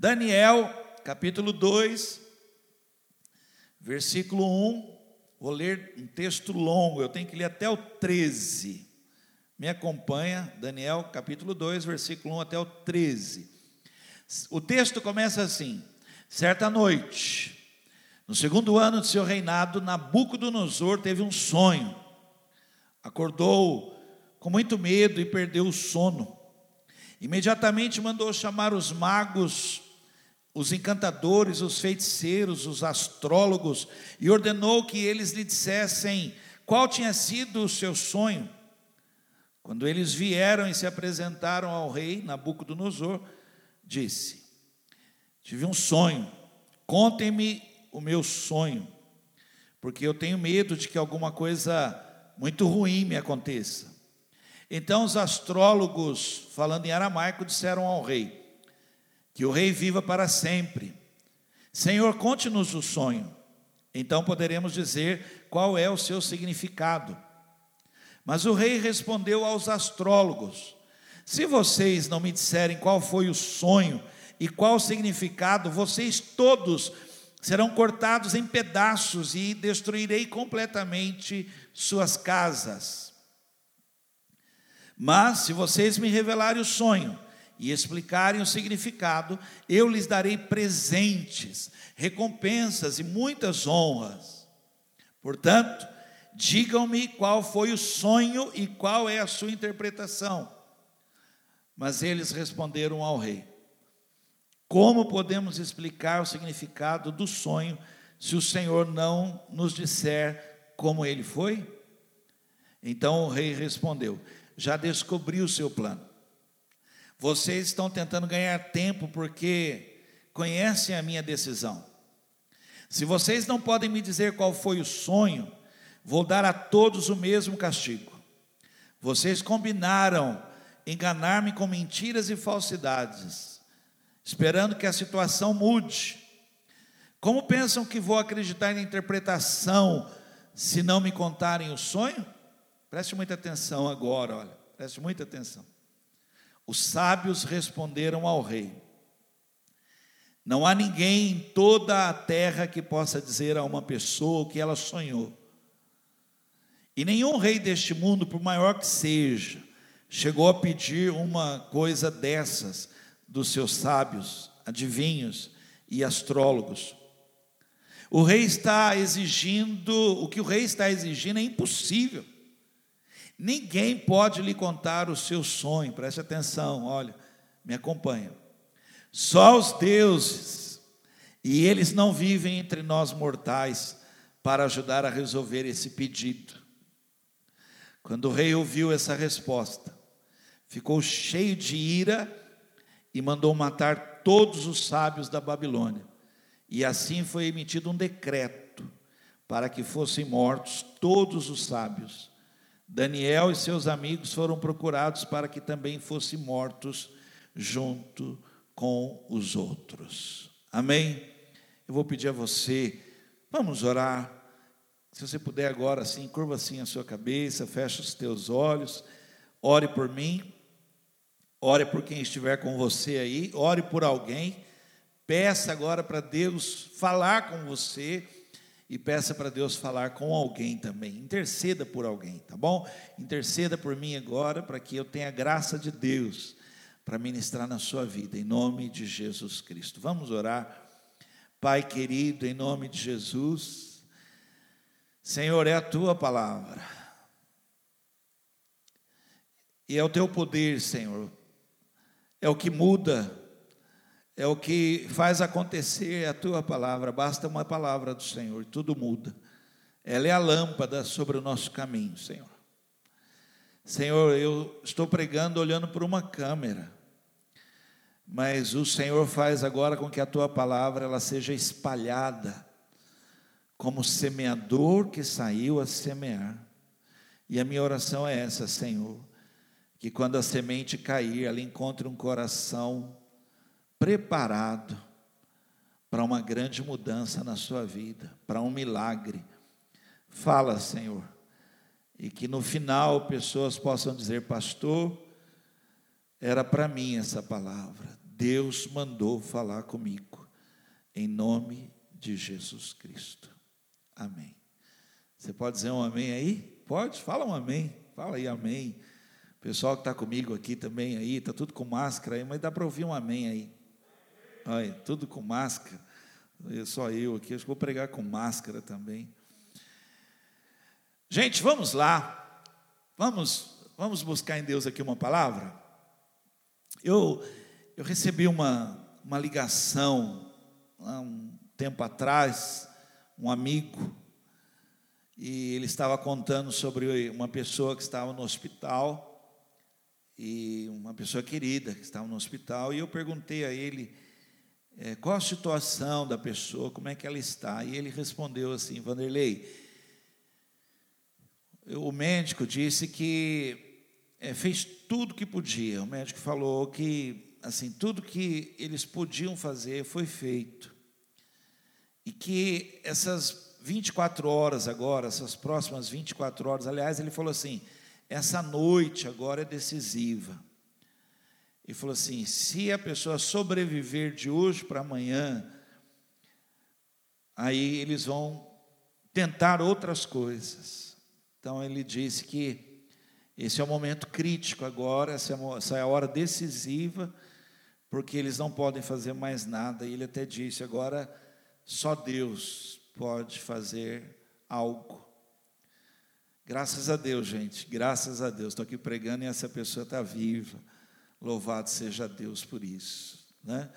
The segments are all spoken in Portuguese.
Daniel, capítulo 2, versículo 1. Vou ler um texto longo, eu tenho que ler até o 13. Me acompanha, Daniel, capítulo 2, versículo 1 até o 13. O texto começa assim: Certa noite, no segundo ano de seu reinado, Nabucodonosor teve um sonho. Acordou com muito medo e perdeu o sono. Imediatamente mandou chamar os magos, os encantadores, os feiticeiros, os astrólogos e ordenou que eles lhe dissessem qual tinha sido o seu sonho. Quando eles vieram e se apresentaram ao rei Nabucodonosor, disse: Tive um sonho, contem-me o meu sonho, porque eu tenho medo de que alguma coisa muito ruim me aconteça. Então os astrólogos, falando em aramaico, disseram ao rei: Que o rei viva para sempre. Senhor, conte-nos o sonho. Então poderemos dizer qual é o seu significado. Mas o rei respondeu aos astrólogos: Se vocês não me disserem qual foi o sonho e qual o significado, vocês todos serão cortados em pedaços e destruirei completamente suas casas. Mas se vocês me revelarem o sonho e explicarem o significado, eu lhes darei presentes, recompensas e muitas honras. Portanto, digam-me qual foi o sonho e qual é a sua interpretação. Mas eles responderam ao rei: Como podemos explicar o significado do sonho se o Senhor não nos disser como ele foi? Então o rei respondeu: Já descobri o seu plano. Vocês estão tentando ganhar tempo porque conhecem a minha decisão. Se vocês não podem me dizer qual foi o sonho, vou dar a todos o mesmo castigo. Vocês combinaram enganar-me com mentiras e falsidades, esperando que a situação mude. Como pensam que vou acreditar na interpretação se não me contarem o sonho? Preste muita atenção agora, olha, preste muita atenção. Os sábios responderam ao rei: Não há ninguém em toda a terra que possa dizer a uma pessoa o que ela sonhou. E nenhum rei deste mundo, por maior que seja, chegou a pedir uma coisa dessas dos seus sábios, adivinhos e astrólogos. O rei está exigindo, o que o rei está exigindo é impossível. Ninguém pode lhe contar o seu sonho, preste atenção, olha, me acompanha. Só os deuses, e eles não vivem entre nós mortais para ajudar a resolver esse pedido. Quando o rei ouviu essa resposta, ficou cheio de ira e mandou matar todos os sábios da Babilônia. E assim foi emitido um decreto para que fossem mortos todos os sábios. Daniel e seus amigos foram procurados para que também fossem mortos junto com os outros. Amém? Eu vou pedir a você, vamos orar. Se você puder agora, assim, curva assim a sua cabeça, fecha os teus olhos, ore por mim, ore por quem estiver com você aí, ore por alguém, peça agora para Deus falar com você e peça para Deus falar com alguém também. Interceda por alguém, tá bom? Interceda por mim agora para que eu tenha a graça de Deus para ministrar na sua vida, em nome de Jesus Cristo. Vamos orar. Pai querido, em nome de Jesus, Senhor, é a tua palavra. E é o teu poder, Senhor. É o que muda, é o que faz acontecer a tua palavra. Basta uma palavra do Senhor, tudo muda. Ela é a lâmpada sobre o nosso caminho, Senhor. Senhor, eu estou pregando olhando para uma câmera, mas o Senhor faz agora com que a tua palavra ela seja espalhada como semeador que saiu a semear. E a minha oração é essa, Senhor, que quando a semente cair, ela encontre um coração preparado para uma grande mudança na sua vida, para um milagre. Fala, Senhor, e que no final pessoas possam dizer, pastor, era para mim essa palavra. Deus mandou falar comigo, em nome de Jesus Cristo. Amém. Você pode dizer um amém aí? Pode? Fala um amém. Fala aí, amém. O pessoal que está comigo aqui também aí, está tudo com máscara aí, mas dá para ouvir um amém aí. Olha, tudo com máscara. Só eu aqui, acho que vou pregar com máscara também. Gente, vamos lá. Vamos, vamos buscar em Deus aqui uma palavra. Eu, eu recebi uma, uma ligação há um tempo atrás, um amigo, e ele estava contando sobre uma pessoa que estava no hospital, e uma pessoa querida que estava no hospital, e eu perguntei a ele é, qual a situação da pessoa, como é que ela está, e ele respondeu assim: Vanderlei, o médico disse que é, fez tudo que podia, o médico falou que assim tudo que eles podiam fazer foi feito, e que essas 24 horas agora, essas próximas 24 horas, aliás, ele falou assim: essa noite agora é decisiva. E falou assim: se a pessoa sobreviver de hoje para amanhã, aí eles vão tentar outras coisas. Então ele disse que esse é o momento crítico agora, essa é, é a hora decisiva, porque eles não podem fazer mais nada. E ele até disse: agora só Deus pode fazer algo. Graças a Deus, gente, graças a Deus. Estou aqui pregando e essa pessoa está viva. Louvado seja Deus por isso. Né?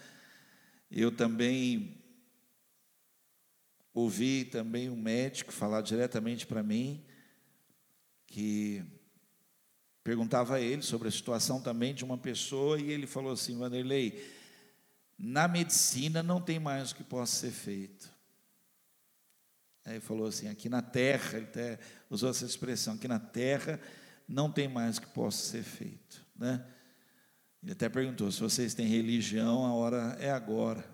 Eu também ouvi também um médico falar diretamente para mim, que perguntava a ele sobre a situação também de uma pessoa, e ele falou assim: Vanderlei, na medicina não tem mais o que possa ser feito. Aí falou assim: aqui na terra, ele até usou essa expressão, aqui na terra não tem mais que possa ser feito. Né? Ele até perguntou: se vocês têm religião, a hora é agora.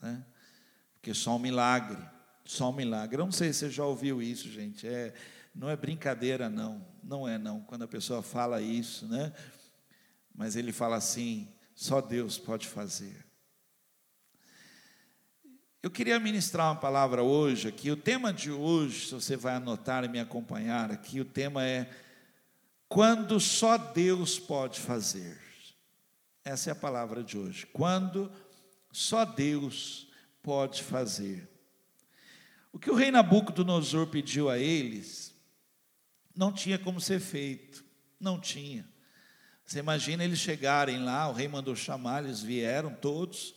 Né? Porque só um milagre, só um milagre. Eu não sei se você já ouviu isso, gente. É, não é brincadeira, não. Não é, não. Quando a pessoa fala isso, né? Mas ele fala assim: só Deus pode fazer. Eu queria ministrar uma palavra hoje aqui. O tema de hoje, se você vai anotar e me acompanhar aqui, o tema é quando só Deus pode fazer. Essa é a palavra de hoje. Quando só Deus pode fazer. O que o rei Nabucodonosor pediu a eles não tinha como ser feito, não tinha. Você imagina eles chegarem lá, o rei mandou chamar, eles vieram todos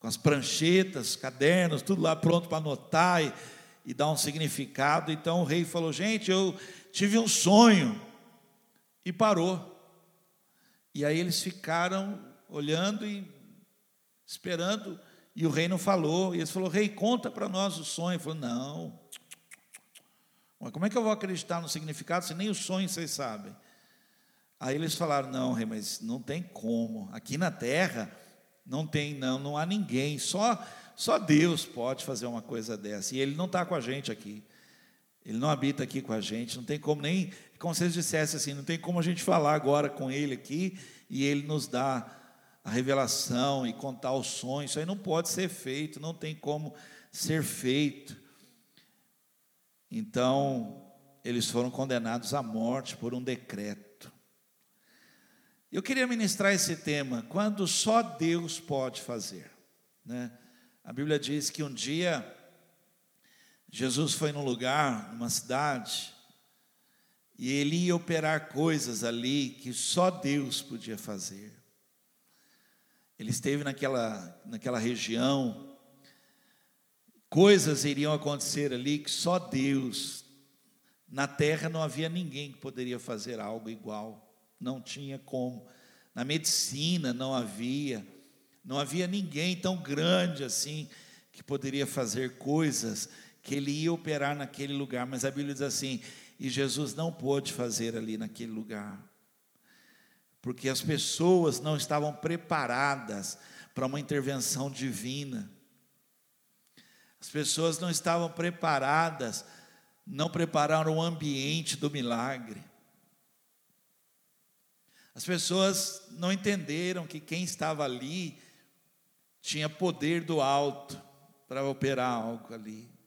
com as pranchetas, cadernos, tudo lá pronto para anotar e, e dar um significado. Então o rei falou: Gente, eu tive um sonho. E parou. E aí eles ficaram olhando e esperando. E o rei não falou. E eles falou: Rei, conta para nós o sonho. Ele falou: Não. Mas como é que eu vou acreditar no significado se nem o sonho vocês sabem? Aí eles falaram: Não, rei, mas não tem como. Aqui na terra não tem, não, não há ninguém, só, só Deus pode fazer uma coisa dessa. E Ele não está com a gente aqui. Ele não habita aqui com a gente, não tem como nem, como se eles dissessem assim, não tem como a gente falar agora com Ele aqui e Ele nos dá a revelação e contar o sonho. Isso aí não pode ser feito, não tem como ser feito. Então, eles foram condenados à morte por um decreto. Eu queria ministrar esse tema, quando só Deus pode fazer. Né? A Bíblia diz que um dia Jesus foi num lugar, numa cidade, e ele ia operar coisas ali que só Deus podia fazer. Ele esteve naquela, naquela região, coisas iriam acontecer ali que só Deus, na terra não havia ninguém que poderia fazer algo igual não tinha como. Na medicina não havia, não havia ninguém tão grande assim que poderia fazer coisas que ele ia operar naquele lugar, mas a Bíblia diz assim: e Jesus não pôde fazer ali naquele lugar, porque as pessoas não estavam preparadas para uma intervenção divina, as pessoas não estavam preparadas, não prepararam o ambiente do milagre. As pessoas não entenderam que quem estava ali tinha poder do alto para operar algo ali.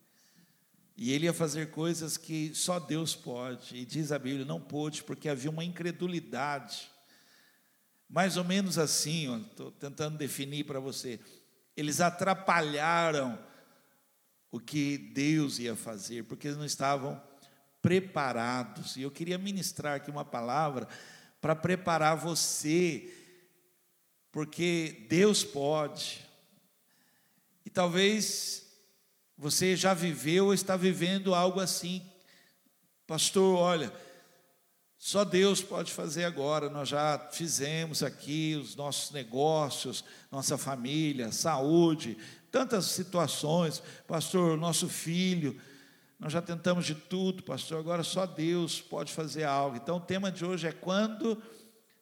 E ele ia fazer coisas que só Deus pode. E diz a Bíblia, não pôde, porque havia uma incredulidade. Mais ou menos assim, estou tentando definir para você. Eles atrapalharam o que Deus ia fazer, porque eles não estavam preparados. E eu queria ministrar aqui uma palavra para preparar você, porque Deus pode. E talvez você já viveu ou está vivendo algo assim. Pastor, olha, só Deus pode fazer agora. Nós já fizemos aqui os nossos negócios, nossa família, saúde, tantas situações. Pastor, nosso filho, nós já tentamos de tudo, pastor. Agora só Deus pode fazer algo. Então o tema de hoje é quando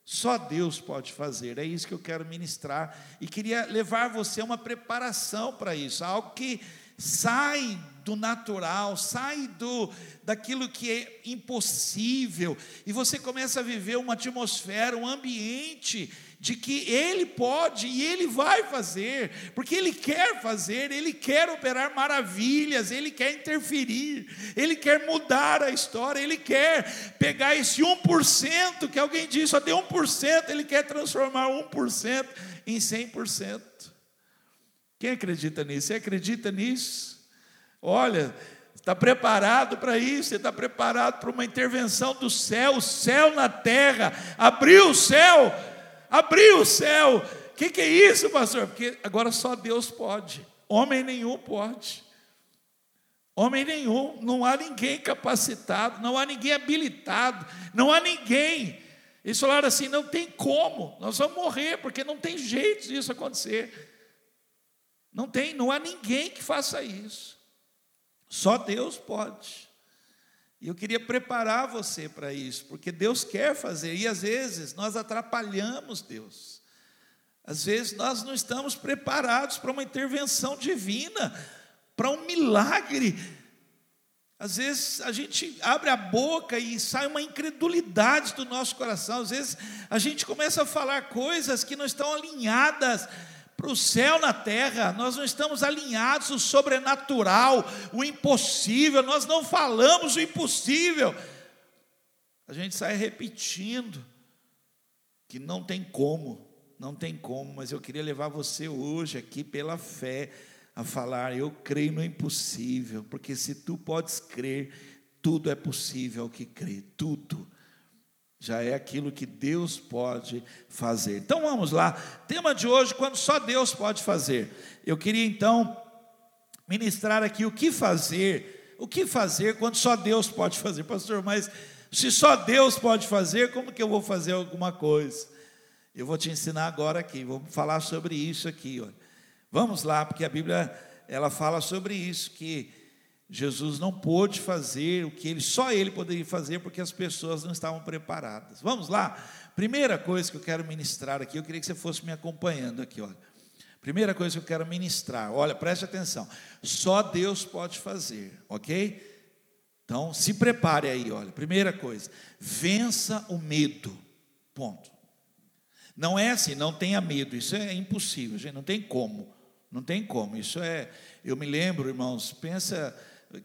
só Deus pode fazer. É isso que eu quero ministrar e queria levar você a uma preparação para isso, algo que sai do natural, sai do daquilo que é impossível, e você começa a viver uma atmosfera, um ambiente de que ele pode e ele vai fazer, porque ele quer fazer, ele quer operar maravilhas, ele quer interferir, ele quer mudar a história, ele quer pegar esse 1% que alguém diz só tem 1%, ele quer transformar 1% em 100%. Quem acredita nisso? Você acredita nisso? Olha, está preparado para isso, você está preparado para uma intervenção do céu, o céu na terra, abriu o céu, abriu o céu. O que, que é isso, pastor? Porque agora só Deus pode, homem nenhum pode. Homem nenhum, não há ninguém capacitado, não há ninguém habilitado, não há ninguém. Eles falaram assim: não tem como, nós vamos morrer, porque não tem jeito disso acontecer. Não tem, não há ninguém que faça isso. Só Deus pode. E eu queria preparar você para isso, porque Deus quer fazer, e às vezes nós atrapalhamos Deus. Às vezes nós não estamos preparados para uma intervenção divina, para um milagre. Às vezes a gente abre a boca e sai uma incredulidade do nosso coração. Às vezes a gente começa a falar coisas que não estão alinhadas para o céu na terra, nós não estamos alinhados o sobrenatural, o impossível, nós não falamos o impossível. A gente sai repetindo que não tem como, não tem como, mas eu queria levar você hoje aqui pela fé a falar: eu creio no impossível, porque se tu podes crer, tudo é possível ao que crê, tudo já é aquilo que Deus pode fazer. Então vamos lá, tema de hoje, quando só Deus pode fazer. Eu queria então ministrar aqui o que fazer, o que fazer quando só Deus pode fazer, pastor, mas se só Deus pode fazer, como que eu vou fazer alguma coisa? Eu vou te ensinar agora aqui, vou falar sobre isso aqui, olha. Vamos lá, porque a Bíblia ela fala sobre isso que Jesus não pôde fazer o que ele só ele poderia fazer porque as pessoas não estavam preparadas. Vamos lá. Primeira coisa que eu quero ministrar aqui, eu queria que você fosse me acompanhando aqui, olha. Primeira coisa que eu quero ministrar, olha, preste atenção. Só Deus pode fazer, OK? Então, se prepare aí, olha. Primeira coisa, vença o medo. Ponto. Não é assim, não tenha medo, isso é impossível, gente, não tem como. Não tem como. Isso é, eu me lembro, irmãos, pensa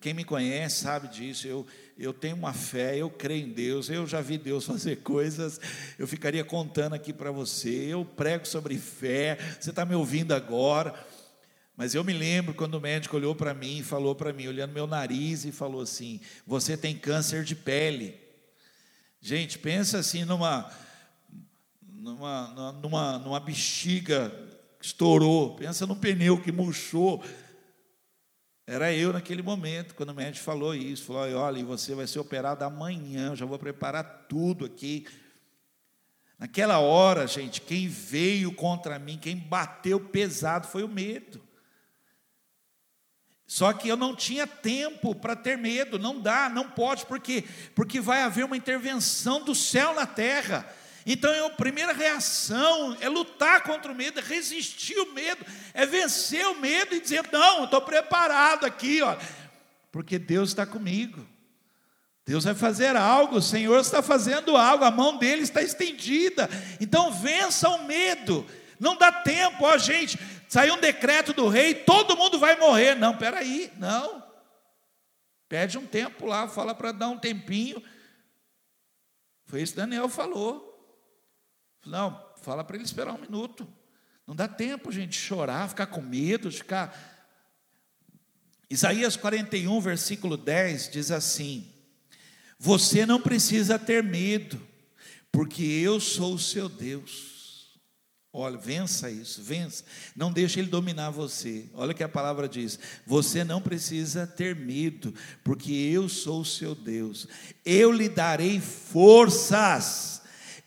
quem me conhece sabe disso. Eu, eu tenho uma fé, eu creio em Deus, eu já vi Deus fazer coisas. Eu ficaria contando aqui para você. Eu prego sobre fé. Você está me ouvindo agora. Mas eu me lembro quando o médico olhou para mim e falou para mim, olhando meu nariz, e falou assim: Você tem câncer de pele. Gente, pensa assim numa, numa, numa, numa bexiga que estourou, pensa num pneu que murchou. Era eu naquele momento, quando o médico falou isso, falou: olha, você vai ser operado amanhã, já vou preparar tudo aqui. Naquela hora, gente, quem veio contra mim, quem bateu pesado foi o medo. Só que eu não tinha tempo para ter medo, não dá, não pode, por quê? Porque vai haver uma intervenção do céu na terra. Então a primeira reação é lutar contra o medo, é resistir o medo, é vencer o medo e dizer: não, estou preparado aqui, ó, porque Deus está comigo. Deus vai fazer algo, o Senhor está fazendo algo, a mão dele está estendida. Então vença o medo. Não dá tempo, ó gente, saiu um decreto do rei, todo mundo vai morrer. Não, peraí, não. Pede um tempo lá, fala para dar um tempinho. Foi isso que Daniel falou. Não, fala para ele esperar um minuto. Não dá tempo, gente, chorar, ficar com medo, ficar. Isaías 41, versículo 10 diz assim: Você não precisa ter medo, porque eu sou o seu Deus. Olha, vença isso, vença. Não deixe ele dominar você. Olha o que a palavra diz: Você não precisa ter medo, porque eu sou o seu Deus. Eu lhe darei forças.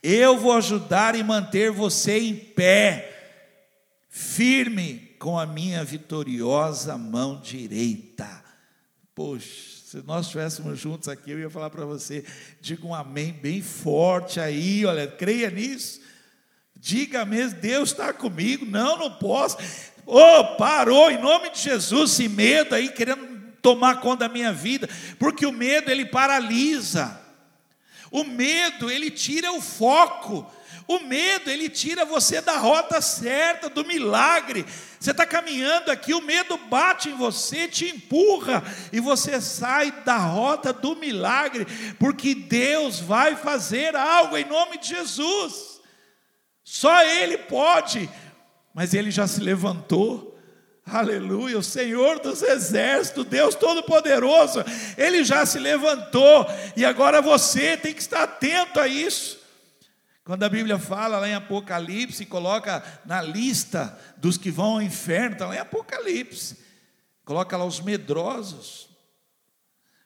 Eu vou ajudar e manter você em pé, firme com a minha vitoriosa mão direita. Poxa, se nós estivéssemos juntos aqui, eu ia falar para você, diga um amém bem forte aí, olha, creia nisso. Diga mesmo, Deus está comigo. Não, não posso. Oh, parou, em nome de Jesus, esse medo aí querendo tomar conta da minha vida, porque o medo ele paralisa. O medo ele tira o foco. O medo ele tira você da rota certa, do milagre. Você está caminhando aqui, o medo bate em você, te empurra e você sai da rota do milagre, porque Deus vai fazer algo em nome de Jesus. Só Ele pode, mas Ele já se levantou. Aleluia, o Senhor dos exércitos, Deus Todo-Poderoso, Ele já se levantou, e agora você tem que estar atento a isso. Quando a Bíblia fala lá em Apocalipse, coloca na lista dos que vão ao inferno, está lá em Apocalipse, coloca lá os medrosos,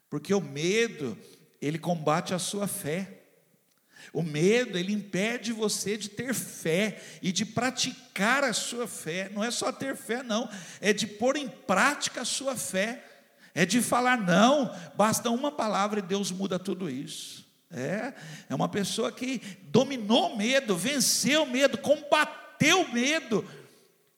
porque o medo, ele combate a sua fé. O medo, ele impede você de ter fé e de praticar a sua fé. Não é só ter fé, não, é de pôr em prática a sua fé. É de falar não, basta uma palavra e Deus muda tudo isso. É, é uma pessoa que dominou o medo, venceu o medo, combateu o medo,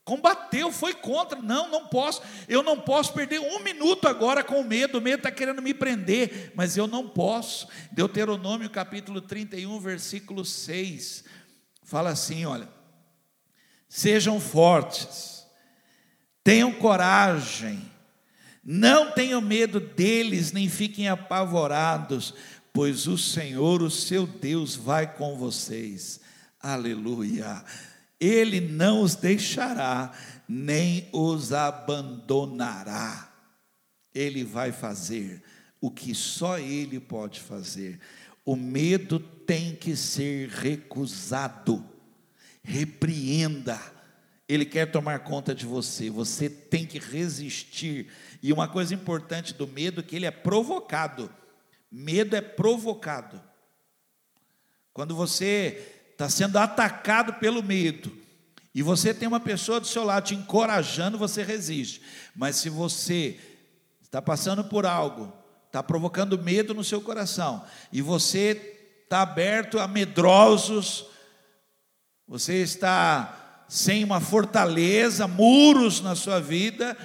Combateu, foi contra. Não, não posso. Eu não posso perder um minuto agora com medo. O medo está querendo me prender, mas eu não posso. Deuteronômio capítulo 31, versículo 6. Fala assim: olha. Sejam fortes, tenham coragem, não tenham medo deles, nem fiquem apavorados, pois o Senhor, o seu Deus, vai com vocês. Aleluia. Ele não os deixará, nem os abandonará. Ele vai fazer o que só Ele pode fazer. O medo tem que ser recusado. Repreenda. Ele quer tomar conta de você. Você tem que resistir. E uma coisa importante do medo é que ele é provocado. Medo é provocado. Quando você está sendo atacado pelo medo, e você tem uma pessoa do seu lado te encorajando, você resiste. Mas se você está passando por algo, está provocando medo no seu coração, e você está aberto a medrosos, você está sem uma fortaleza, muros na sua vida,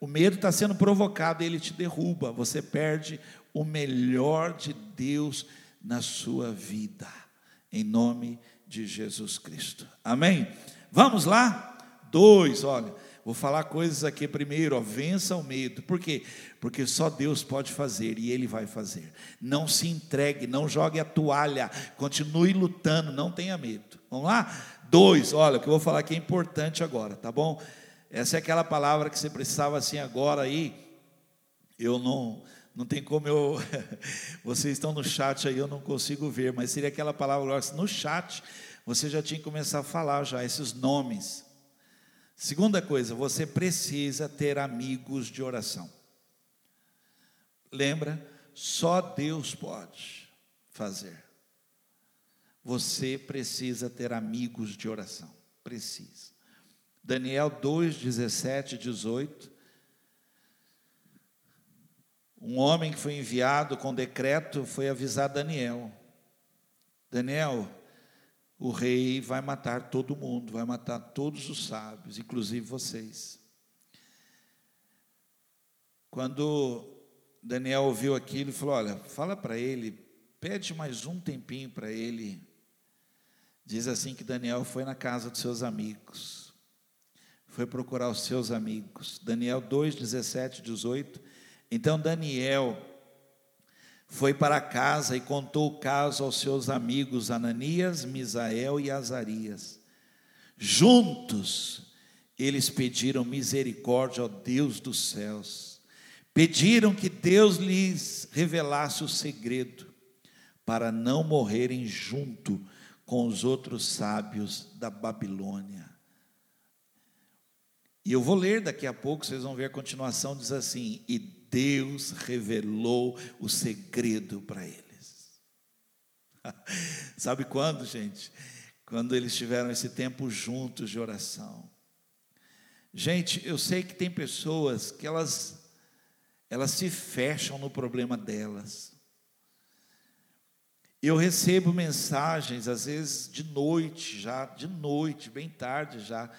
o medo está sendo provocado ele te derruba, você perde o melhor de Deus na sua vida, em nome de Jesus Cristo. Amém? Vamos lá? Dois, olha, vou falar coisas aqui primeiro, ó, vença o medo. Por quê? Porque só Deus pode fazer e Ele vai fazer. Não se entregue, não jogue a toalha, continue lutando, não tenha medo. Vamos lá? Dois, olha, o que eu vou falar aqui é importante agora, tá bom? Essa é aquela palavra que você precisava assim agora aí. Eu não não tem como eu. Vocês estão no chat aí, eu não consigo ver, mas seria aquela palavra no chat, você já tinha que começar a falar já esses nomes. Segunda coisa, você precisa ter amigos de oração. Lembra? Só Deus pode fazer. Você precisa ter amigos de oração. Precisa. Daniel 2, 17, 18 um homem que foi enviado com decreto foi avisar Daniel: Daniel, o rei vai matar todo mundo, vai matar todos os sábios, inclusive vocês. Quando Daniel ouviu aquilo e falou: Olha, fala para ele, pede mais um tempinho para ele. Diz assim que Daniel foi na casa dos seus amigos, foi procurar os seus amigos. Daniel 2, 17, 18. Então Daniel foi para casa e contou o caso aos seus amigos Ananias, Misael e Azarias. Juntos, eles pediram misericórdia ao Deus dos céus. Pediram que Deus lhes revelasse o segredo, para não morrerem junto com os outros sábios da Babilônia. E eu vou ler daqui a pouco, vocês vão ver a continuação, diz assim: E Deus revelou o segredo para eles. Sabe quando, gente? Quando eles tiveram esse tempo juntos de oração. Gente, eu sei que tem pessoas que elas elas se fecham no problema delas. Eu recebo mensagens, às vezes de noite, já, de noite, bem tarde já,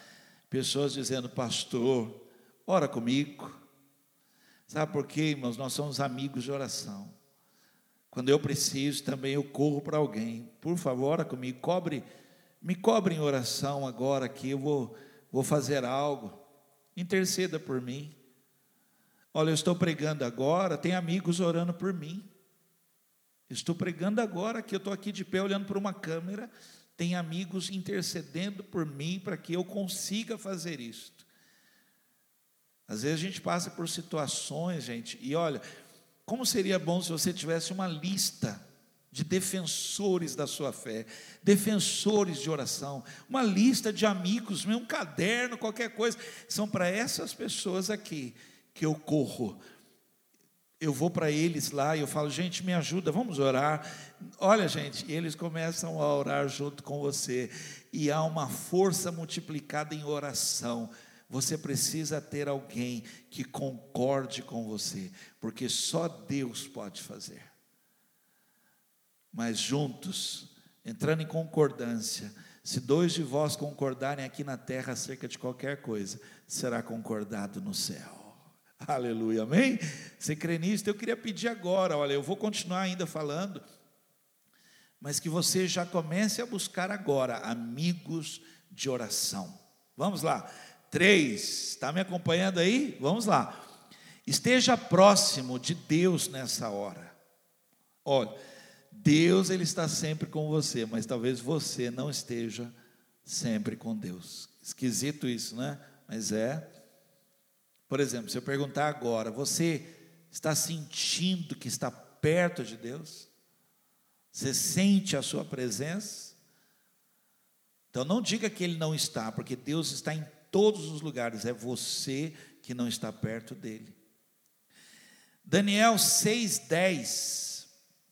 pessoas dizendo, pastor, ora comigo. Sabe por quê, irmãos? Nós somos amigos de oração. Quando eu preciso, também eu corro para alguém. Por favor, ora comigo, cobre, me cobre em oração agora que eu vou, vou fazer algo. Interceda por mim. Olha, eu estou pregando agora, tem amigos orando por mim. Estou pregando agora que eu estou aqui de pé olhando para uma câmera, tem amigos intercedendo por mim para que eu consiga fazer isto. Às vezes a gente passa por situações, gente, e olha, como seria bom se você tivesse uma lista de defensores da sua fé, defensores de oração, uma lista de amigos, um caderno, qualquer coisa, são para essas pessoas aqui que eu corro. Eu vou para eles lá e eu falo, gente, me ajuda, vamos orar. Olha, gente, eles começam a orar junto com você, e há uma força multiplicada em oração. Você precisa ter alguém que concorde com você, porque só Deus pode fazer. Mas juntos, entrando em concordância, se dois de vós concordarem aqui na terra acerca de qualquer coisa, será concordado no céu. Aleluia, amém? Você crê nisso? Eu queria pedir agora, olha, eu vou continuar ainda falando, mas que você já comece a buscar agora amigos de oração. Vamos lá. Três, está me acompanhando aí? Vamos lá. Esteja próximo de Deus nessa hora. Olha, Deus ele está sempre com você, mas talvez você não esteja sempre com Deus. Esquisito isso, né? Mas é. Por exemplo, se eu perguntar agora, você está sentindo que está perto de Deus? Você sente a sua presença? Então não diga que ele não está, porque Deus está em todos os lugares, é você que não está perto dele. Daniel 6:10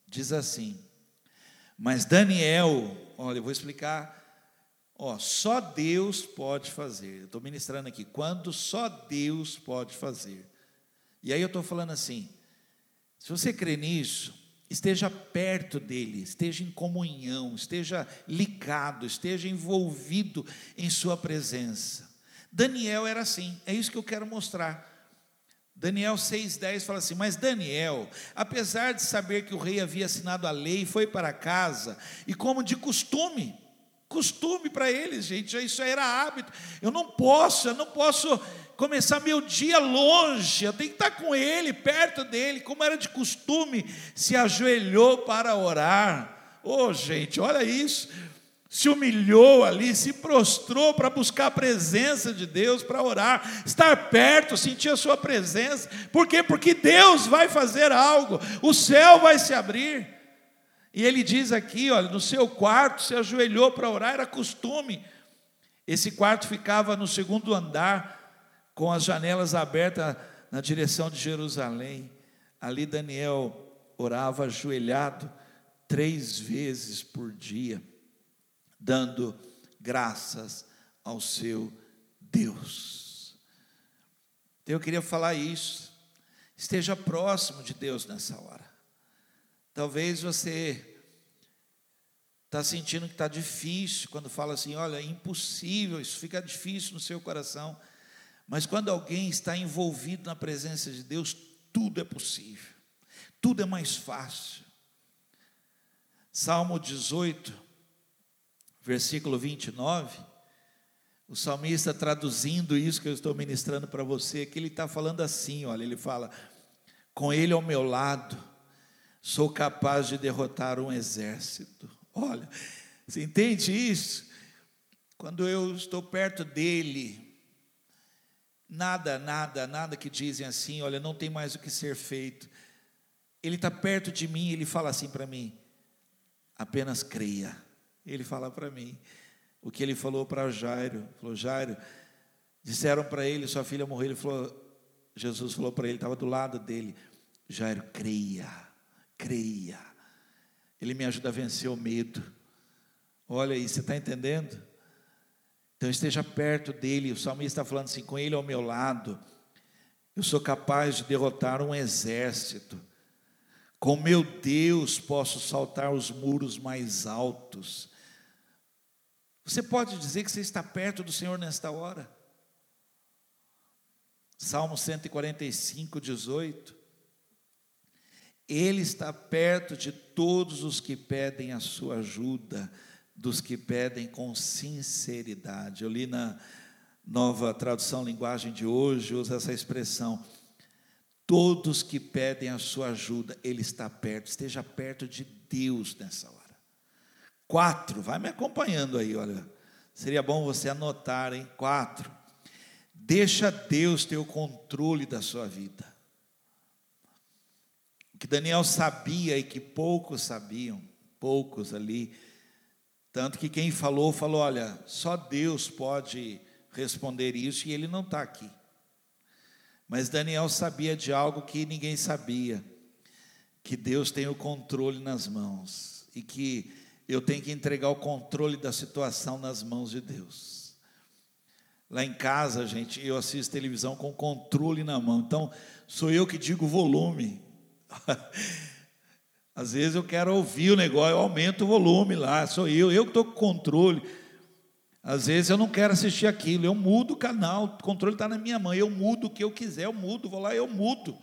diz assim: Mas Daniel, olha, eu vou explicar Ó, só Deus pode fazer. Eu estou ministrando aqui. Quando só Deus pode fazer. E aí eu estou falando assim: se você crê nisso, esteja perto dele, esteja em comunhão, esteja ligado, esteja envolvido em sua presença. Daniel era assim, é isso que eu quero mostrar. Daniel 6,10 fala assim: Mas Daniel, apesar de saber que o rei havia assinado a lei, foi para casa, e como de costume, costume para eles, gente, isso era hábito. Eu não posso, eu não posso começar meu dia longe, eu tenho que estar com ele, perto dele, como era de costume, se ajoelhou para orar. Oh, gente, olha isso. Se humilhou ali, se prostrou para buscar a presença de Deus, para orar, estar perto, sentir a sua presença. Por quê? Porque Deus vai fazer algo, o céu vai se abrir. E ele diz aqui, olha, no seu quarto se ajoelhou para orar, era costume. Esse quarto ficava no segundo andar, com as janelas abertas na direção de Jerusalém. Ali Daniel orava ajoelhado três vezes por dia, dando graças ao seu Deus. Então, eu queria falar isso. Esteja próximo de Deus nessa hora. Talvez você está sentindo que está difícil, quando fala assim, olha, é impossível, isso fica difícil no seu coração. Mas quando alguém está envolvido na presença de Deus, tudo é possível. tudo é mais fácil. Salmo 18, versículo 29, o salmista traduzindo isso que eu estou ministrando para você, que ele está falando assim: olha, ele fala, com ele ao meu lado, sou capaz de derrotar um exército. Olha, você entende isso? Quando eu estou perto dele, nada, nada, nada que dizem assim, olha, não tem mais o que ser feito. Ele está perto de mim, ele fala assim para mim: apenas creia. Ele fala para mim o que ele falou para Jairo. Falou, Jairo, disseram para ele, sua filha morreu. Ele falou, Jesus falou para ele, estava do lado dele: Jairo, creia, creia. Ele me ajuda a vencer o medo. Olha aí, você está entendendo? Então esteja perto dele. O salmista está falando assim: com ele ao meu lado, eu sou capaz de derrotar um exército. Com meu Deus posso saltar os muros mais altos. Você pode dizer que você está perto do Senhor nesta hora? Salmo 145, 18. Ele está perto de todos os que pedem a sua ajuda dos que pedem com sinceridade. Eu li na nova tradução linguagem de hoje, usa essa expressão. Todos que pedem a sua ajuda, Ele está perto, esteja perto de Deus nessa hora. Quatro, vai me acompanhando aí, olha. Seria bom você anotar, hein? Quatro. Deixa Deus ter o controle da sua vida. O que Daniel sabia e que poucos sabiam, poucos ali, tanto que quem falou, falou: olha, só Deus pode responder isso e ele não está aqui. Mas Daniel sabia de algo que ninguém sabia: que Deus tem o controle nas mãos e que eu tenho que entregar o controle da situação nas mãos de Deus. Lá em casa, gente, eu assisto televisão com controle na mão, então sou eu que digo o volume. Às vezes eu quero ouvir o negócio, eu aumento o volume lá, sou eu, eu que estou com controle. Às vezes eu não quero assistir aquilo, eu mudo o canal, o controle está na minha mão, eu mudo o que eu quiser, eu mudo, vou lá, eu mudo.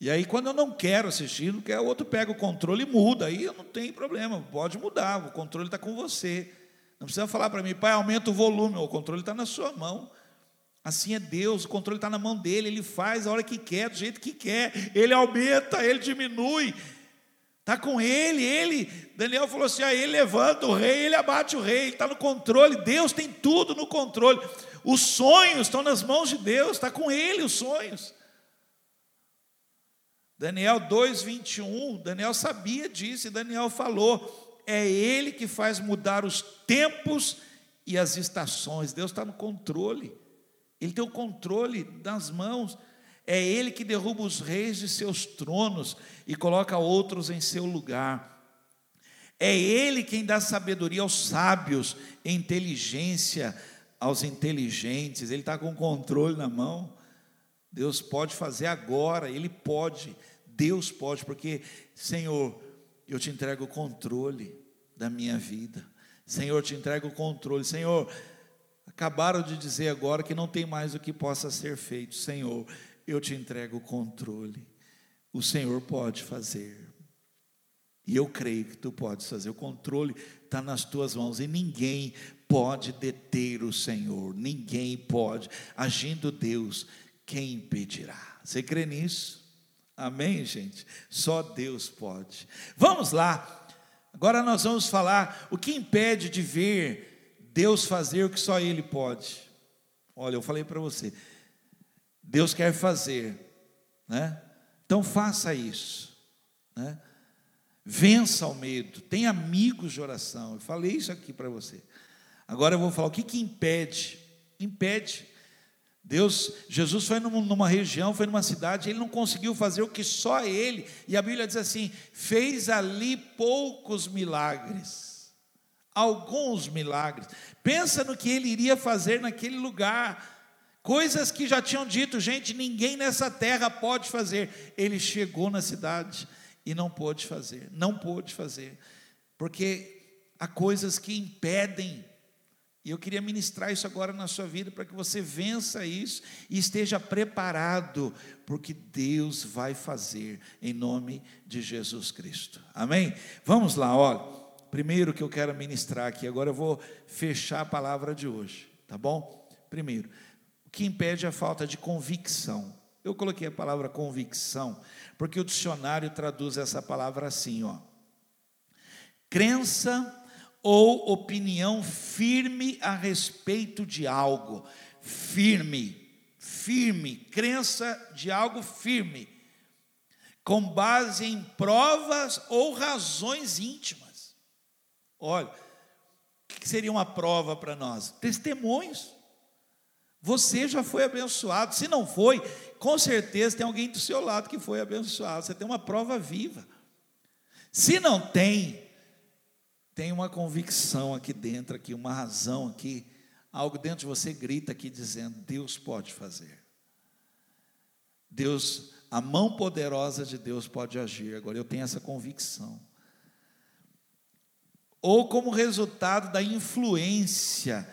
E aí, quando eu não quero assistir, não o outro pega o controle e muda, aí eu não tem problema, pode mudar, o controle está com você. Não precisa falar para mim, pai, aumenta o volume, o controle está na sua mão. Assim é Deus, o controle está na mão dele, ele faz a hora que quer, do jeito que quer, ele aumenta, ele diminui, está com ele, ele, Daniel falou assim: ah, ele levanta o rei, ele abate o rei, ele está no controle, Deus tem tudo no controle, os sonhos estão nas mãos de Deus, está com ele os sonhos. Daniel 2,21, Daniel sabia disso, e Daniel falou: é ele que faz mudar os tempos e as estações, Deus está no controle. Ele tem o controle das mãos. É Ele que derruba os reis de seus tronos e coloca outros em seu lugar. É Ele quem dá sabedoria aos sábios, inteligência aos inteligentes. Ele está com o controle na mão. Deus pode fazer agora, Ele pode, Deus pode, porque, Senhor, eu te entrego o controle da minha vida. Senhor, eu te entrego o controle. Senhor, Acabaram de dizer agora que não tem mais o que possa ser feito. Senhor, eu te entrego o controle. O Senhor pode fazer. E eu creio que tu podes fazer. O controle está nas tuas mãos e ninguém pode deter o Senhor. Ninguém pode. Agindo Deus, quem impedirá? Você crê nisso? Amém, gente? Só Deus pode. Vamos lá. Agora nós vamos falar o que impede de ver Deus fazer o que só Ele pode. Olha, eu falei para você, Deus quer fazer, né? Então faça isso, né? Vença o medo, tenha amigos de oração. Eu falei isso aqui para você. Agora eu vou falar o que que impede? Impede. Deus, Jesus foi numa região, foi numa cidade, ele não conseguiu fazer o que só ele, e a Bíblia diz assim: fez ali poucos milagres alguns milagres. Pensa no que ele iria fazer naquele lugar. Coisas que já tinham dito, gente, ninguém nessa terra pode fazer. Ele chegou na cidade e não pôde fazer, não pôde fazer, porque há coisas que impedem E eu queria ministrar isso agora na sua vida para que você vença isso e esteja preparado, porque Deus vai fazer em nome de Jesus Cristo. Amém? Vamos lá, olha. Primeiro que eu quero ministrar aqui, agora eu vou fechar a palavra de hoje, tá bom? Primeiro, o que impede a falta de convicção. Eu coloquei a palavra convicção, porque o dicionário traduz essa palavra assim, ó. Crença ou opinião firme a respeito de algo. Firme, firme, crença de algo firme, com base em provas ou razões íntimas. Olha, o que seria uma prova para nós? Testemunhos. Você já foi abençoado. Se não foi, com certeza tem alguém do seu lado que foi abençoado. Você tem uma prova viva. Se não tem, tem uma convicção aqui dentro, aqui, uma razão aqui, algo dentro de você grita aqui dizendo: Deus pode fazer. Deus, a mão poderosa de Deus pode agir. Agora eu tenho essa convicção. Ou como resultado da influência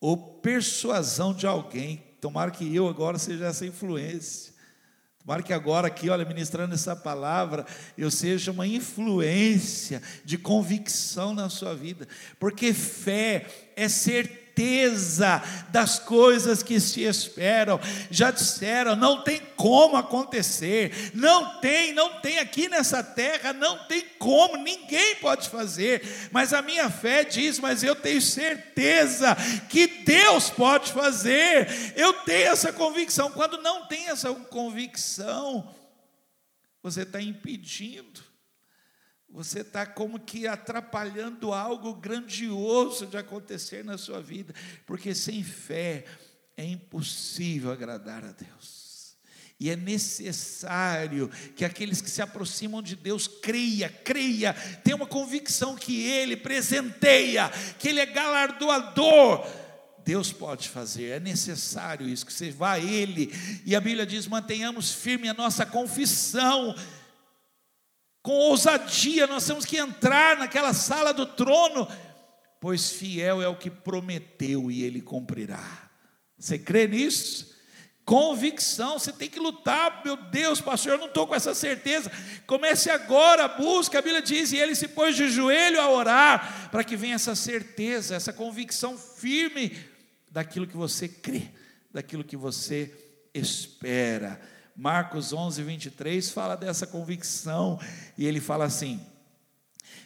ou persuasão de alguém. Tomara que eu agora seja essa influência. Tomara que agora aqui, olha, ministrando essa palavra, eu seja uma influência de convicção na sua vida, porque fé é certeza certeza das coisas que se esperam. Já disseram, não tem como acontecer, não tem, não tem aqui nessa terra, não tem como, ninguém pode fazer. Mas a minha fé diz, mas eu tenho certeza que Deus pode fazer. Eu tenho essa convicção. Quando não tem essa convicção, você está impedindo você está como que atrapalhando algo grandioso de acontecer na sua vida, porque sem fé é impossível agradar a Deus. E é necessário que aqueles que se aproximam de Deus creia, creia, tenha uma convicção que Ele presenteia, que Ele é galardoador. Deus pode fazer, é necessário isso, que você vá a Ele, e a Bíblia diz: mantenhamos firme a nossa confissão, com ousadia, nós temos que entrar naquela sala do trono, pois fiel é o que prometeu e ele cumprirá. Você crê nisso? Convicção, você tem que lutar, meu Deus, pastor, eu não estou com essa certeza. Comece agora, busca, a Bíblia diz, e ele se pôs de joelho a orar, para que venha essa certeza, essa convicção firme daquilo que você crê, daquilo que você espera. Marcos 11, 23 fala dessa convicção, e ele fala assim: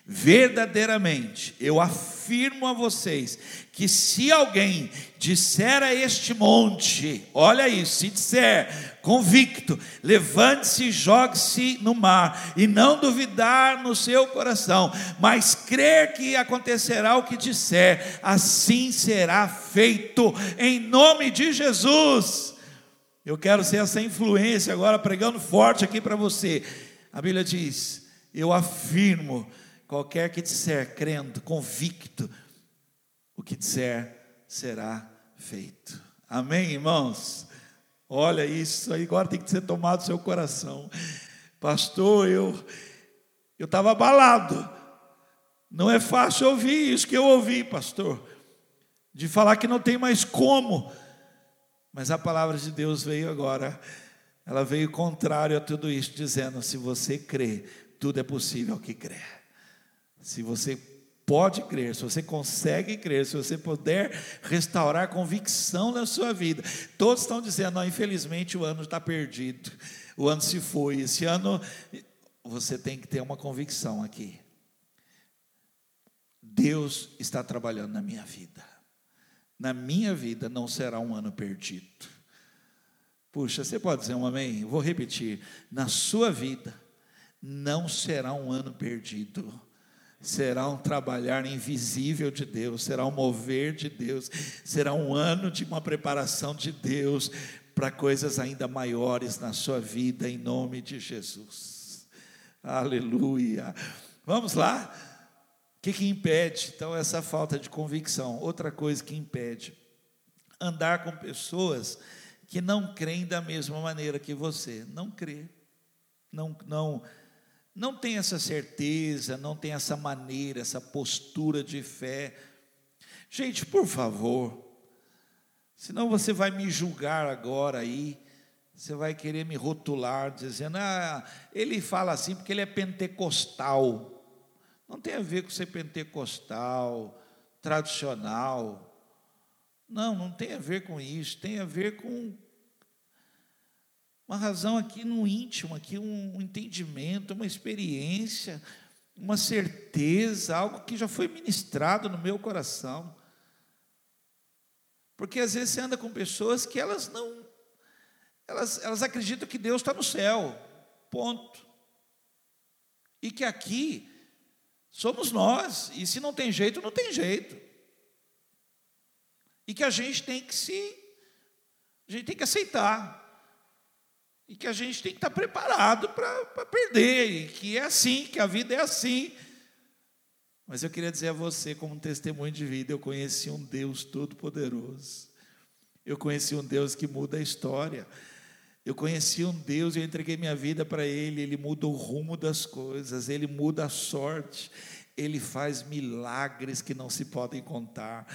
Verdadeiramente, eu afirmo a vocês que se alguém disser a este monte, olha isso, se disser convicto, levante-se e jogue-se no mar, e não duvidar no seu coração, mas crer que acontecerá o que disser, assim será feito, em nome de Jesus. Eu quero ser essa influência agora, pregando forte aqui para você. A Bíblia diz: Eu afirmo, qualquer que disser, crendo, convicto, o que disser será feito. Amém, irmãos? Olha isso aí, agora tem que ser tomado no seu coração. Pastor, eu eu estava abalado. Não é fácil ouvir isso que eu ouvi, pastor. De falar que não tem mais como mas a palavra de Deus veio agora, ela veio contrário a tudo isso, dizendo: se você crê, tudo é possível que crê. Se você pode crer, se você consegue crer, se você puder restaurar convicção na sua vida. Todos estão dizendo: não, infelizmente o ano está perdido, o ano se foi. Esse ano você tem que ter uma convicção aqui. Deus está trabalhando na minha vida na minha vida não será um ano perdido. Puxa, você pode dizer um amém? Vou repetir. Na sua vida não será um ano perdido. Será um trabalhar invisível de Deus, será um mover de Deus, será um ano de uma preparação de Deus para coisas ainda maiores na sua vida, em nome de Jesus. Aleluia. Vamos lá? Que, que impede? Então, essa falta de convicção. Outra coisa que impede: andar com pessoas que não creem da mesma maneira que você. Não crê. Não, não, não tem essa certeza, não tem essa maneira, essa postura de fé. Gente, por favor, senão você vai me julgar agora aí, você vai querer me rotular, dizendo, ah, ele fala assim porque ele é pentecostal. Não tem a ver com ser pentecostal, tradicional. Não, não tem a ver com isso, tem a ver com uma razão aqui no íntimo, aqui um entendimento, uma experiência, uma certeza, algo que já foi ministrado no meu coração. Porque às vezes você anda com pessoas que elas não, elas, elas acreditam que Deus está no céu, ponto. E que aqui somos nós, e se não tem jeito, não tem jeito. E que a gente tem que se, a gente tem que aceitar. E que a gente tem que estar preparado para perder, e que é assim, que a vida é assim. Mas eu queria dizer a você, como um testemunho de vida, eu conheci um Deus todo-poderoso. Eu conheci um Deus que muda a história. Eu conheci um Deus, eu entreguei minha vida para Ele, Ele muda o rumo das coisas, Ele muda a sorte, Ele faz milagres que não se podem contar.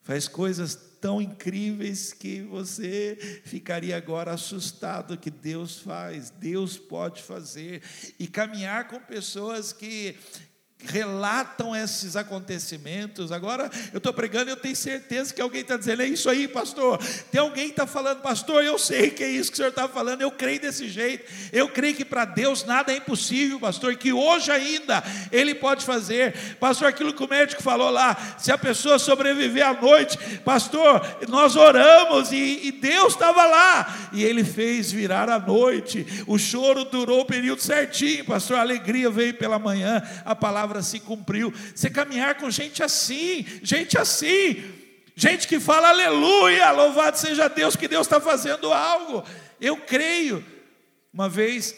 Faz coisas tão incríveis que você ficaria agora assustado que Deus faz, Deus pode fazer, e caminhar com pessoas que relatam esses acontecimentos. Agora eu estou pregando e eu tenho certeza que alguém está dizendo: é isso aí, pastor. Tem alguém está falando, pastor, eu sei que é isso que o senhor está falando, eu creio desse jeito. Eu creio que para Deus nada é impossível, pastor, que hoje ainda Ele pode fazer. Pastor, aquilo que o médico falou lá, se a pessoa sobreviver à noite, pastor, nós oramos e, e Deus estava lá, e Ele fez virar a noite. O choro durou o período certinho, pastor, a alegria veio pela manhã, a palavra palavra se cumpriu. Você caminhar com gente assim, gente assim, gente que fala aleluia, louvado seja Deus, que Deus está fazendo algo. Eu creio. Uma vez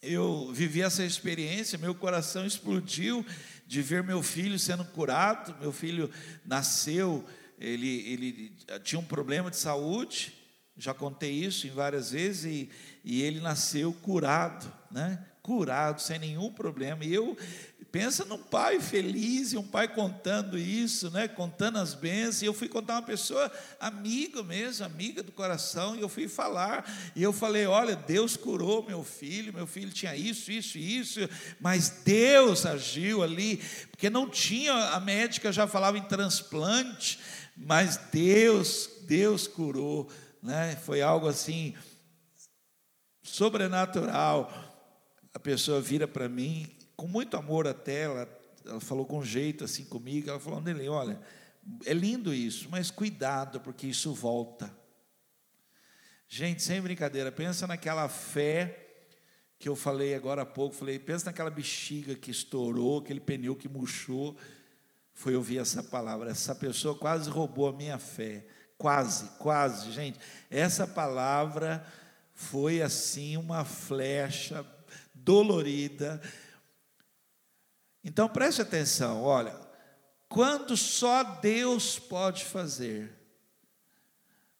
eu vivi essa experiência, meu coração explodiu de ver meu filho sendo curado. Meu filho nasceu, ele, ele tinha um problema de saúde, já contei isso em várias vezes, e, e ele nasceu curado, né? Curado, sem nenhum problema. E eu Pensa num pai feliz e um pai contando isso, né? contando as bênçãos. E eu fui contar uma pessoa amiga mesmo, amiga do coração, e eu fui falar. E eu falei: Olha, Deus curou meu filho, meu filho tinha isso, isso, isso, mas Deus agiu ali, porque não tinha, a médica já falava em transplante, mas Deus, Deus curou, né? Foi algo assim sobrenatural. A pessoa vira para mim com muito amor até, ela, ela falou com jeito assim comigo, ela falou, Nele, olha, é lindo isso, mas cuidado, porque isso volta. Gente, sem brincadeira, pensa naquela fé que eu falei agora há pouco, falei, pensa naquela bexiga que estourou, aquele pneu que murchou, foi ouvir essa palavra, essa pessoa quase roubou a minha fé, quase, quase, gente, essa palavra foi assim uma flecha dolorida, então preste atenção, olha, quando só Deus pode fazer,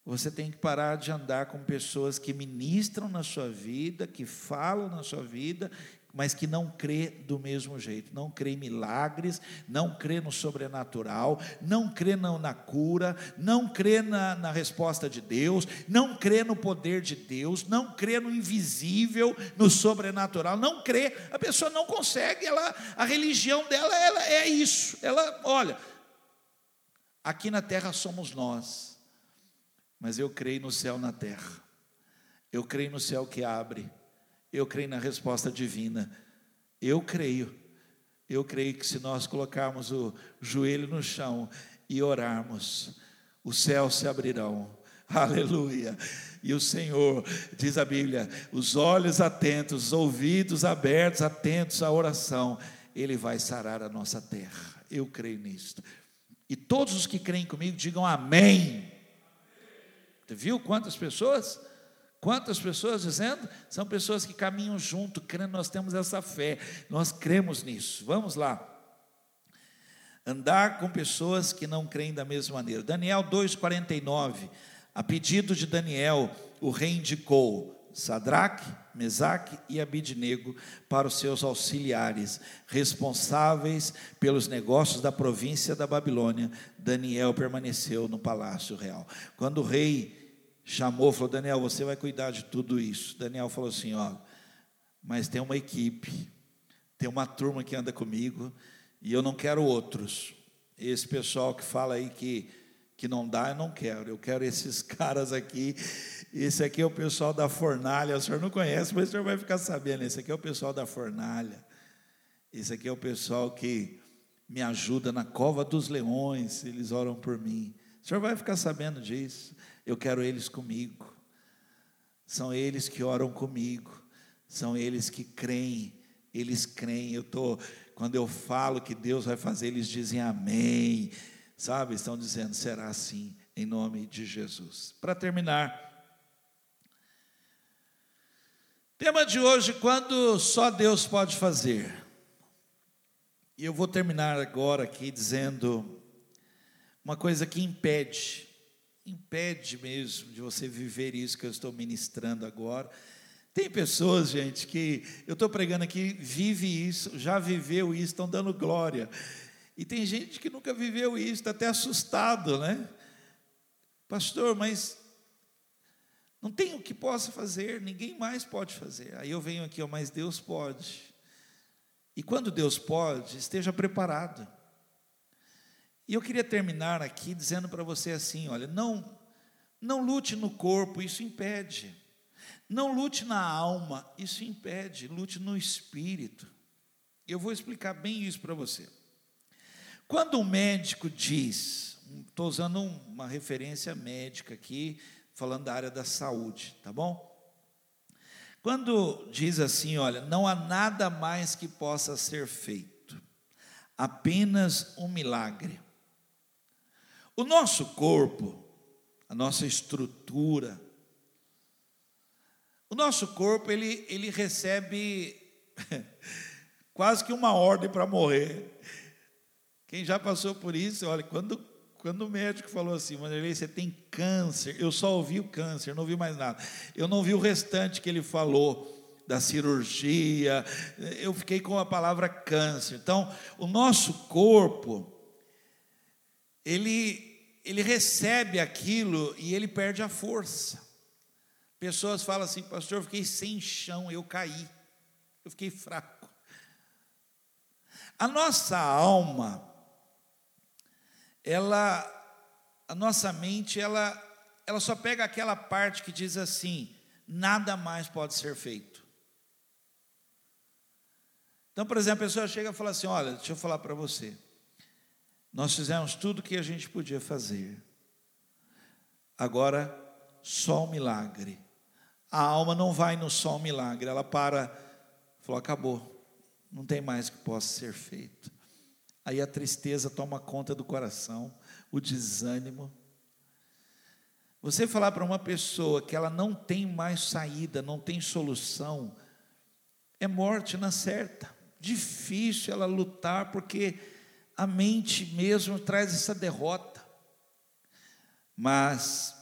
você tem que parar de andar com pessoas que ministram na sua vida, que falam na sua vida, mas que não crê do mesmo jeito, não crê em milagres, não crê no sobrenatural, não crê na, na cura, não crê na, na, resposta de Deus, não crê no poder de Deus, não crê no invisível, no sobrenatural, não crê, a pessoa não consegue, ela, a religião dela ela é isso, ela, olha, aqui na terra somos nós, mas eu creio no céu na terra, eu creio no céu que abre, eu creio na resposta divina. Eu creio. Eu creio que se nós colocarmos o joelho no chão e orarmos, os céus se abrirão. Aleluia. E o Senhor, diz a Bíblia, os olhos atentos, os ouvidos abertos, atentos à oração, Ele vai sarar a nossa terra. Eu creio nisto. E todos os que creem comigo digam amém. Você viu quantas pessoas? Quantas pessoas dizendo? São pessoas que caminham junto, crendo, nós temos essa fé, nós cremos nisso. Vamos lá. Andar com pessoas que não creem da mesma maneira. Daniel 2,49. A pedido de Daniel, o rei indicou: Sadraque, Mesaque e Abidnego para os seus auxiliares, responsáveis pelos negócios da província da Babilônia. Daniel permaneceu no palácio real. Quando o rei chamou, falou: Daniel, você vai cuidar de tudo isso. Daniel falou assim: ó, mas tem uma equipe, tem uma turma que anda comigo e eu não quero outros. Esse pessoal que fala aí que que não dá, eu não quero. Eu quero esses caras aqui. Esse aqui é o pessoal da fornalha. O senhor não conhece, mas o senhor vai ficar sabendo. Esse aqui é o pessoal da fornalha. Esse aqui é o pessoal que me ajuda na cova dos leões. Eles oram por mim. O senhor vai ficar sabendo disso. Eu quero eles comigo. São eles que oram comigo. São eles que creem. Eles creem. Eu tô quando eu falo que Deus vai fazer, eles dizem amém sabe? Estão dizendo, será assim, em nome de Jesus. Para terminar, tema de hoje, quando só Deus pode fazer. E eu vou terminar agora aqui dizendo uma coisa que impede, impede mesmo de você viver isso que eu estou ministrando agora. Tem pessoas, gente, que eu estou pregando aqui, vive isso, já viveu isso, estão dando glória. E tem gente que nunca viveu isso, está até assustado, né? Pastor, mas não tem o que possa fazer, ninguém mais pode fazer. Aí eu venho aqui, ó, mas Deus pode. E quando Deus pode, esteja preparado. E eu queria terminar aqui dizendo para você assim: olha, não, não lute no corpo, isso impede. Não lute na alma, isso impede. Lute no espírito. Eu vou explicar bem isso para você. Quando um médico diz, estou usando uma referência médica aqui, falando da área da saúde, tá bom? Quando diz assim, olha, não há nada mais que possa ser feito, apenas um milagre. O nosso corpo, a nossa estrutura, o nosso corpo, ele, ele recebe quase que uma ordem para morrer. Quem já passou por isso, olha, quando, quando o médico falou assim, Wanderlei, você tem câncer, eu só ouvi o câncer, não ouvi mais nada. Eu não vi o restante que ele falou da cirurgia, eu fiquei com a palavra câncer. Então, o nosso corpo, ele, ele recebe aquilo e ele perde a força. Pessoas falam assim, pastor, eu fiquei sem chão, eu caí, eu fiquei fraco. A nossa alma, ela, a nossa mente, ela, ela só pega aquela parte que diz assim: nada mais pode ser feito. Então, por exemplo, a pessoa chega e fala assim: olha, deixa eu falar para você. Nós fizemos tudo o que a gente podia fazer. Agora, só um milagre. A alma não vai no só um milagre, ela para, falou: acabou, não tem mais que possa ser feito. Aí a tristeza toma conta do coração, o desânimo. Você falar para uma pessoa que ela não tem mais saída, não tem solução, é morte na certa. Difícil ela lutar, porque a mente mesmo traz essa derrota. Mas,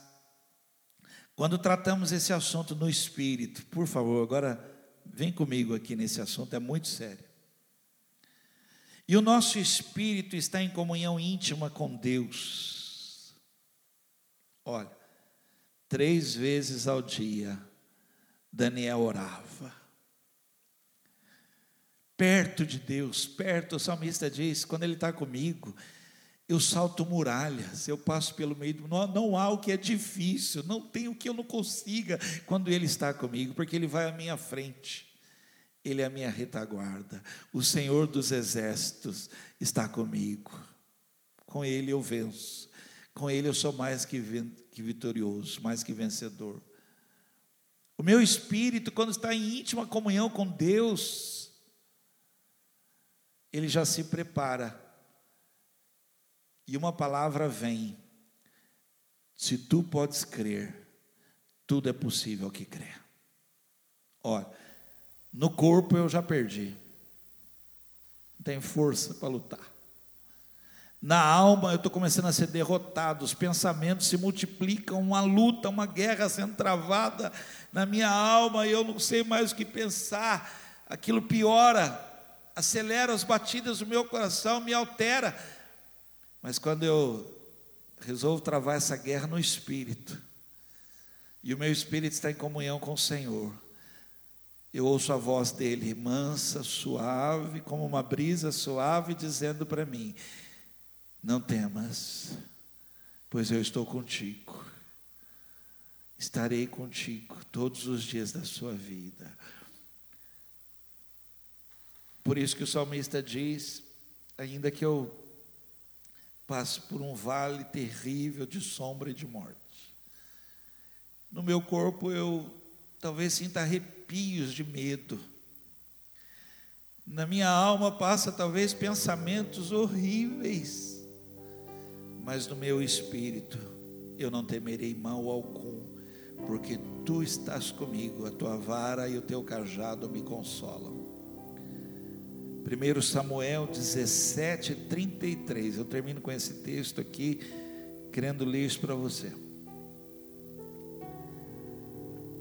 quando tratamos esse assunto no espírito, por favor, agora vem comigo aqui nesse assunto, é muito sério. E o nosso espírito está em comunhão íntima com Deus. Olha, três vezes ao dia, Daniel orava. Perto de Deus, perto, o salmista diz: quando Ele está comigo, eu salto muralhas, eu passo pelo meio do. Não, não há o que é difícil, não tem o que eu não consiga quando Ele está comigo, porque Ele vai à minha frente. Ele é a minha retaguarda. O Senhor dos exércitos está comigo. Com Ele eu venço. Com Ele eu sou mais que, que vitorioso, mais que vencedor. O meu espírito, quando está em íntima comunhão com Deus, ele já se prepara. E uma palavra vem: se tu podes crer, tudo é possível que crer. Olha, no corpo eu já perdi. Não força para lutar. Na alma eu estou começando a ser derrotado, os pensamentos se multiplicam, uma luta, uma guerra sendo travada na minha alma, e eu não sei mais o que pensar, aquilo piora, acelera as batidas do meu coração, me altera. Mas quando eu resolvo travar essa guerra no espírito, e o meu espírito está em comunhão com o Senhor, eu ouço a voz dele, mansa, suave, como uma brisa suave, dizendo para mim: Não temas, pois eu estou contigo. Estarei contigo todos os dias da sua vida. Por isso que o salmista diz: ainda que eu passe por um vale terrível de sombra e de morte, no meu corpo eu talvez sinta arrepios de medo. Na minha alma passa talvez pensamentos horríveis, mas no meu espírito eu não temerei mal algum, porque tu estás comigo, a tua vara e o teu cajado me consolam. 1 Samuel 17, 33. Eu termino com esse texto aqui, querendo ler isso para você.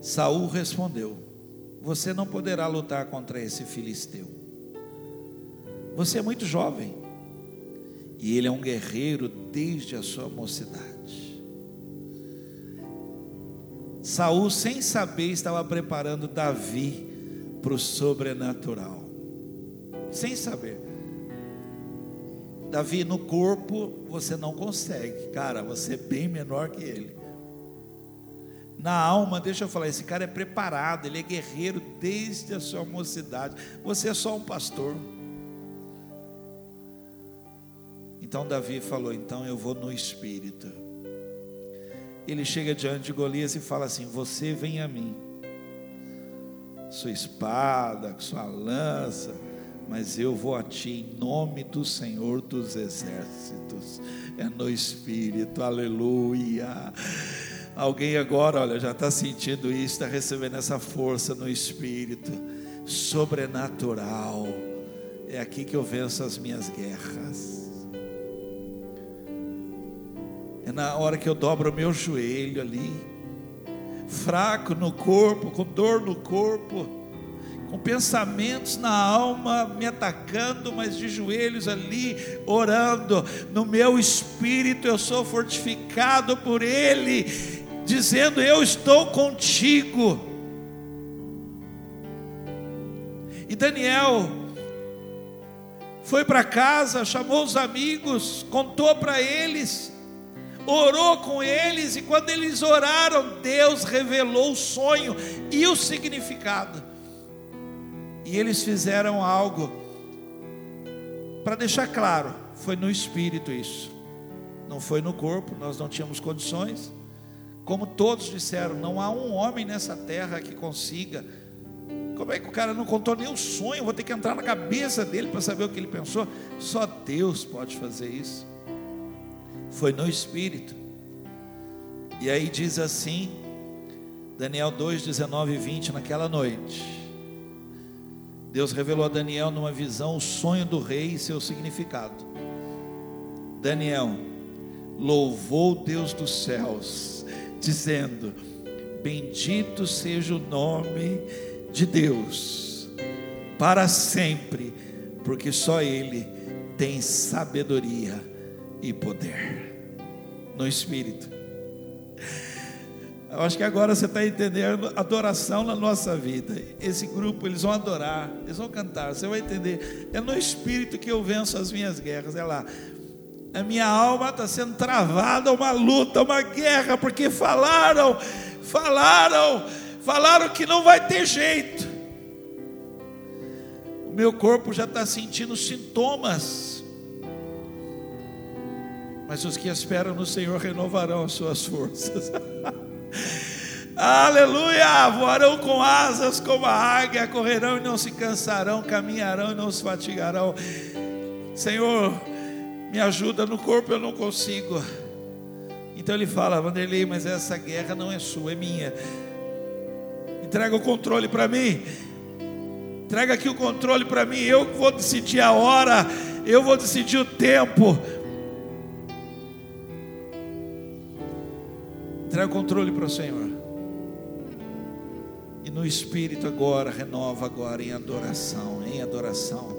Saul respondeu: Você não poderá lutar contra esse filisteu. Você é muito jovem, e ele é um guerreiro desde a sua mocidade. Saul, sem saber, estava preparando Davi para o sobrenatural sem saber. Davi, no corpo você não consegue, cara, você é bem menor que ele. Na alma, deixa eu falar, esse cara é preparado, ele é guerreiro desde a sua mocidade. Você é só um pastor. Então Davi falou: então eu vou no espírito. Ele chega diante de Golias e fala assim: Você vem a mim, sua espada, sua lança mas eu vou a ti em nome do Senhor dos exércitos. É no Espírito, aleluia. Alguém agora, olha, já está sentindo isso, está recebendo essa força no Espírito, sobrenatural. É aqui que eu venço as minhas guerras. É na hora que eu dobro o meu joelho ali, fraco no corpo, com dor no corpo com pensamentos na alma me atacando, mas de joelhos ali, orando. No meu espírito eu sou fortificado por Ele, dizendo: Eu estou contigo. E Daniel foi para casa, chamou os amigos, contou para eles, orou com eles, e quando eles oraram, Deus revelou o sonho e o significado. E eles fizeram algo para deixar claro, foi no espírito isso. Não foi no corpo, nós não tínhamos condições. Como todos disseram, não há um homem nessa terra que consiga. Como é que o cara não contou nenhum sonho? Vou ter que entrar na cabeça dele para saber o que ele pensou. Só Deus pode fazer isso. Foi no espírito. E aí diz assim, Daniel 2, 19 e 20, naquela noite. Deus revelou a Daniel numa visão o sonho do rei e seu significado. Daniel louvou Deus dos céus, dizendo: Bendito seja o nome de Deus para sempre, porque só Ele tem sabedoria e poder no Espírito. Eu acho que agora você está entendendo adoração na nossa vida. Esse grupo, eles vão adorar, eles vão cantar, você vai entender. É no espírito que eu venço as minhas guerras. É lá. A minha alma está sendo travada, uma luta, uma guerra, porque falaram, falaram, falaram que não vai ter jeito. O meu corpo já está sentindo sintomas. Mas os que esperam no Senhor renovarão as suas forças. Aleluia! Voarão com asas como a águia, correrão e não se cansarão, caminharão e não se fatigarão. Senhor, me ajuda no corpo, eu não consigo. Então ele fala, Vanderlei, mas essa guerra não é sua, é minha. Entrega o controle para mim. Entrega aqui o controle para mim. Eu vou decidir a hora, eu vou decidir o tempo. Entrega o controle para o Senhor. E no Espírito agora, renova agora em adoração, em adoração.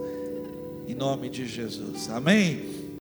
Em nome de Jesus. Amém.